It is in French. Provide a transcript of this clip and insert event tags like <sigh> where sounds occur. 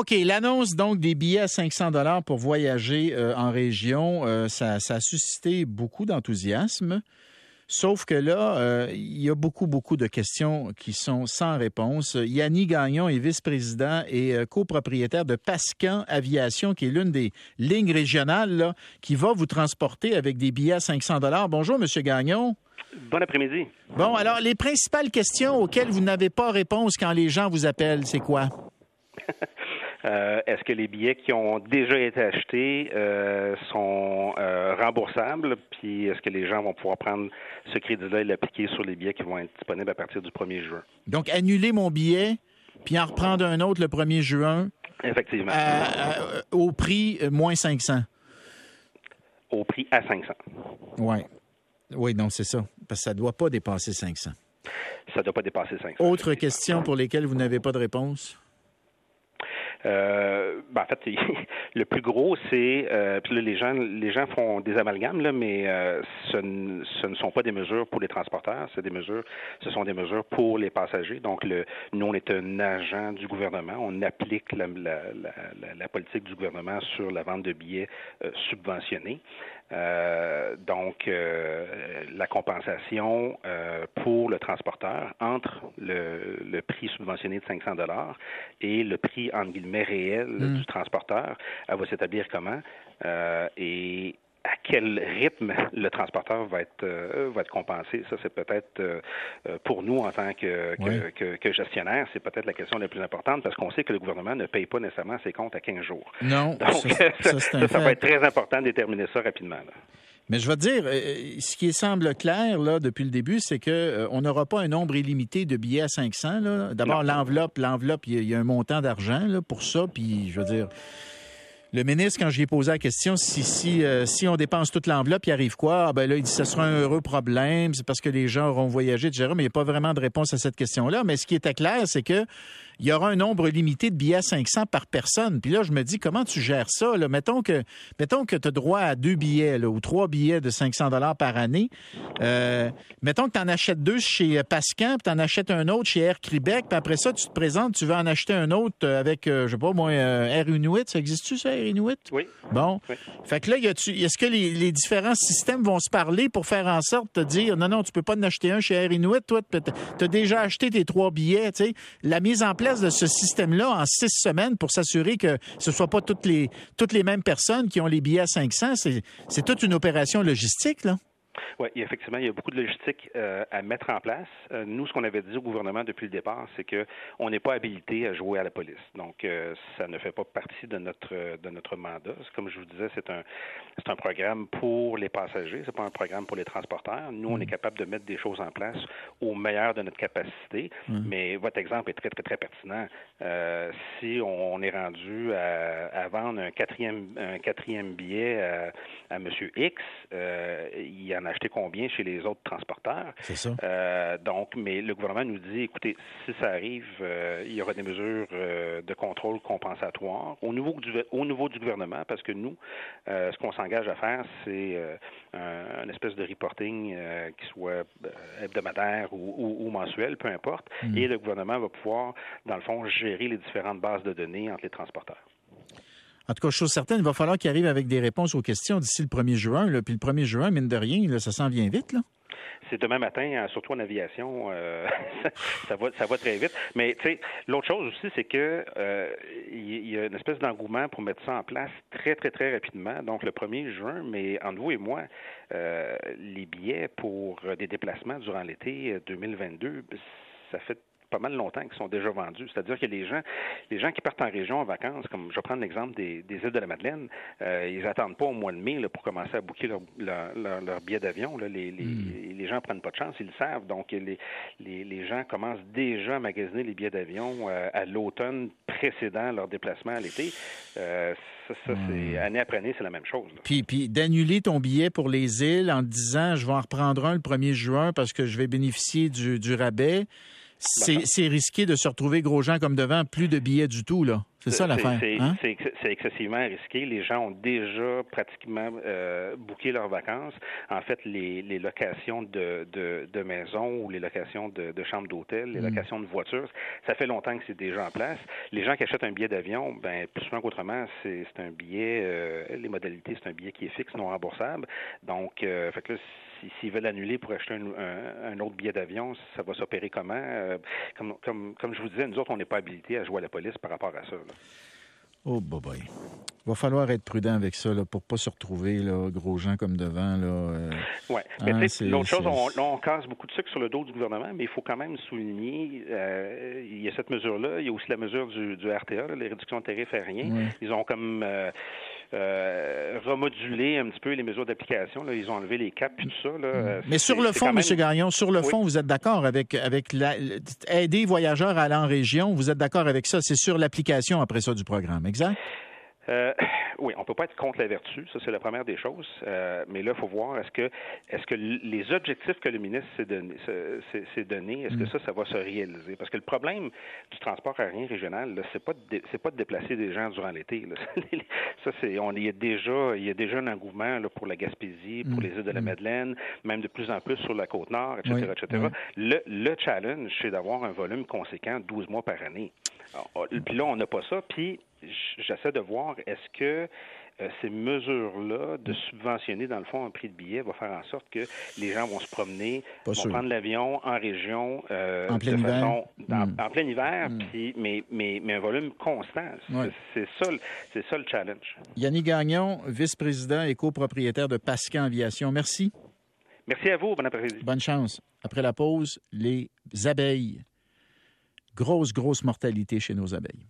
OK, l'annonce donc des billets à 500 dollars pour voyager euh, en région, euh, ça, ça, a suscité beaucoup d'enthousiasme. Sauf que là, euh, il y a beaucoup, beaucoup de questions qui sont sans réponse. Yannick Gagnon est vice-président et copropriétaire de Pascan Aviation, qui est l'une des lignes régionales là, qui va vous transporter avec des billets à 500 dollars. Bonjour, Monsieur Gagnon. Bon après-midi. Bon, alors, les principales questions auxquelles vous n'avez pas réponse quand les gens vous appellent, c'est quoi? <laughs> Euh, est-ce que les billets qui ont déjà été achetés euh, sont euh, remboursables? Puis est-ce que les gens vont pouvoir prendre ce crédit-là et l'appliquer sur les billets qui vont être disponibles à partir du 1er juin? Donc, annuler mon billet, puis en reprendre un autre le 1er juin. Effectivement. au prix moins 500. Au prix à 500. Oui. Oui, non, c'est ça. Parce que ça ne doit pas dépasser 500. Ça ne doit pas dépasser 500. Autre question pour lesquelles vous n'avez pas de réponse? Euh, ben, en fait, <laughs> le plus gros, c'est euh, là, les gens, les gens font des amalgames là, mais euh, ce, ne, sont pas des mesures pour les transporteurs, c'est des mesures, ce sont des mesures pour les passagers. Donc, le, nous, on est un agent du gouvernement, on applique la, politique du gouvernement sur la vente de billets subventionnés. Donc, la compensation pour le transporteur entre le, prix subventionné de 500 dollars et le prix en guillemets réel mm. du transporteur, elle va s'établir comment et à quel rythme le transporteur va être euh, va être compensé. Ça, c'est peut-être euh, pour nous en tant que, que, que, gestionnaire, c'est peut-être la question la plus importante parce qu'on sait que le gouvernement ne paye pas nécessairement ses comptes à 15 jours. Non. Donc, ça, <laughs> ça, ça, va être très important de déterminer ça rapidement. Là. Mais je vais te dire, euh, ce qui semble clair là depuis le début, c'est que on n'aura pas un nombre illimité de billets à 500. D'abord, l'enveloppe, l'enveloppe, il y, a un montant d'argent pour ça. Puis, je veux dire, le ministre, quand j'y ai posé la question, si, si, euh, si on dépense toute l'enveloppe, il arrive quoi? Ah, ben là, il dit, ce sera un heureux problème, c'est parce que les gens auront voyagé, etc. Mais il n'y a pas vraiment de réponse à cette question-là. Mais ce qui était clair, c'est que il y aura un nombre limité de billets à 500 par personne. Puis là, je me dis, comment tu gères ça? Là? Mettons que, mettons que tu as droit à deux billets là, ou trois billets de 500 dollars par année. Euh, mettons que tu en achètes deux chez Pascan, puis tu en achètes un autre chez Air Québec, puis après ça, tu te présentes, tu veux en acheter un autre avec, euh, je sais pas moi, euh, Air Inuit. Ça existe-tu, ça, Air Inuit? Oui. Bon. Fait que là, est-ce que les, les, différents systèmes vont se parler pour faire en sorte de dire, non, non, tu peux pas en acheter un chez Air Inuit, toi, tu as déjà acheté tes trois billets, tu sais. La mise en place de ce système-là en six semaines pour s'assurer que ce ne soit pas toutes les, toutes les mêmes personnes qui ont les billets à 500. C'est toute une opération logistique, là. Oui, effectivement, il y a beaucoup de logistique euh, à mettre en place. Euh, nous, ce qu'on avait dit au gouvernement depuis le départ, c'est que on n'est pas habilité à jouer à la police. Donc, euh, ça ne fait pas partie de notre de notre mandat. Comme je vous disais, c'est un c'est un programme pour les passagers, c'est pas un programme pour les transporteurs. Nous, on est mm. capable de mettre des choses en place au meilleur de notre capacité. Mm. Mais votre exemple est très très très pertinent. si on, est rendu à, à, vendre un quatrième un quatrième billet à, à Monsieur X, il y en a acheté combien chez les autres transporteurs. C'est ça. Euh, donc, mais le gouvernement nous dit, écoutez, si ça arrive, euh, il y aura des mesures euh, de contrôle compensatoire au niveau du, au niveau du gouvernement, parce que nous, ce qu'on s'engage à faire, c'est un, espèce de reporting qui soit hebdomadaire ou, mensuel, peu importe, hmm. et le gouvernement va pouvoir, dans le fond, gérer les différentes bases de données entre les transporteurs. En tout cas, chose certaine, il va falloir qu'il arrive avec des réponses aux questions d'ici le 1er juin. Puis le 1er juin, mine de rien, ça s'en vient vite. C'est demain matin, hein, surtout en aviation, euh, <laughs> ça va ça va très vite. Mais tu sais, l'autre chose aussi, c'est que euh, il y, a une espèce d'engouement pour mettre ça en place très très très rapidement. Donc le 1er juin, mais entre vous et moi, euh, les billets pour des déplacements durant l'été 2022, ça fait pas mal longtemps qui sont déjà vendus. C'est-à-dire que les gens, les gens qui partent en région en vacances, comme je vais prendre l'exemple des, des, îles de la Madeleine, euh, ils attendent pas au mois de mai là, pour commencer à booker leur, leur, leur, billet d'avion. Les, les, hmm. les, gens prennent pas de chance, ils le savent. Donc les, les, les gens commencent déjà à magasiner les billets d'avion euh, à l'automne précédent leur déplacement à l'été. Euh, ça, ça c'est hmm. année après année, c'est la même chose. Puis, puis d'annuler ton billet pour les îles en disant je vais en reprendre un le 1er juin parce que je vais bénéficier du, du rabais. C'est risqué de se retrouver gros gens comme devant, plus de billets du tout, là. C'est ça l'affaire. Hein? C'est excessivement risqué. Les gens ont déjà pratiquement euh, booké leurs vacances. En fait, les, les locations de, de, de, maisons ou les locations de, de chambres d'hôtel, les mm. locations de voitures, ça fait longtemps que c'est déjà en place. Les gens qui achètent un billet d'avion, ben plus souvent qu'autrement, c'est un billet, euh, les modalités, c'est un billet qui est fixe, non remboursable. Donc, euh, fait que là, s'ils veulent annuler pour acheter un, un, autre billet d'avion, ça va s'opérer comment? Euh, comme, comme, comme je vous disais, nous autres, on n'est pas habilités à jouer à la police par rapport à ça. Oh, boy, Il va falloir être prudent avec ça là, pour pas se retrouver là, gros gens comme devant. Là, euh, oui. Mais hein, l'autre chose, on, on, casse beaucoup de sucre sur le dos du gouvernement, mais il faut quand même souligner, euh, il y a cette mesure-là, il y a aussi la mesure du, du RTA, les réductions de tarifs aériens. Ils ont comme euh, euh, remoduler un petit peu les mesures d'application. Ils ont enlevé les caps et tout ça. Là. Mais sur le fond, M. Gagnon, sur le fond, vous êtes d'accord avec, avec la, aider voyageurs à aller en région, vous êtes d'accord avec ça? C'est sur l'application après ça du programme, exact? Euh, <clears throat> oui, on peut pas être contre la vertu, ça c'est la première des choses. Euh, mais là, il faut voir est-ce que est-ce que les objectifs que le ministre s'est donné, s'est donné, est-ce que mm. ça, ça va se réaliser? Parce que le problème du transport aérien régional, c'est pas de, c'est pas de déplacer des gens durant l'été. <laughs> ça c'est on y a déjà il y a déjà un engouement là, pour la Gaspésie, pour mm. les îles de la mm. Madeleine, même de plus en plus sur la côte nord, etc., etc. Le, le challenge, c'est d'avoir un volume conséquent, 12 mois par année. Alors, puis là, on n'a pas ça. Puis j'essaie de voir est-ce que euh, ces mesures-là de subventionner, dans le fond, un prix de billet va faire en sorte que les gens vont se promener, vont prendre l'avion en région euh, en plein hiver, hmm. en plein hiver, hmm. puis, mais, mais, mais un volume constant. C'est ça, ça le challenge. Yannick Gagnon, vice-président et copropriétaire de Pascan Aviation. Merci. Merci à vous. Bon après-midi. Bonne chance. Après la pause, les abeilles. Grosse, grosse mortalité chez nos abeilles.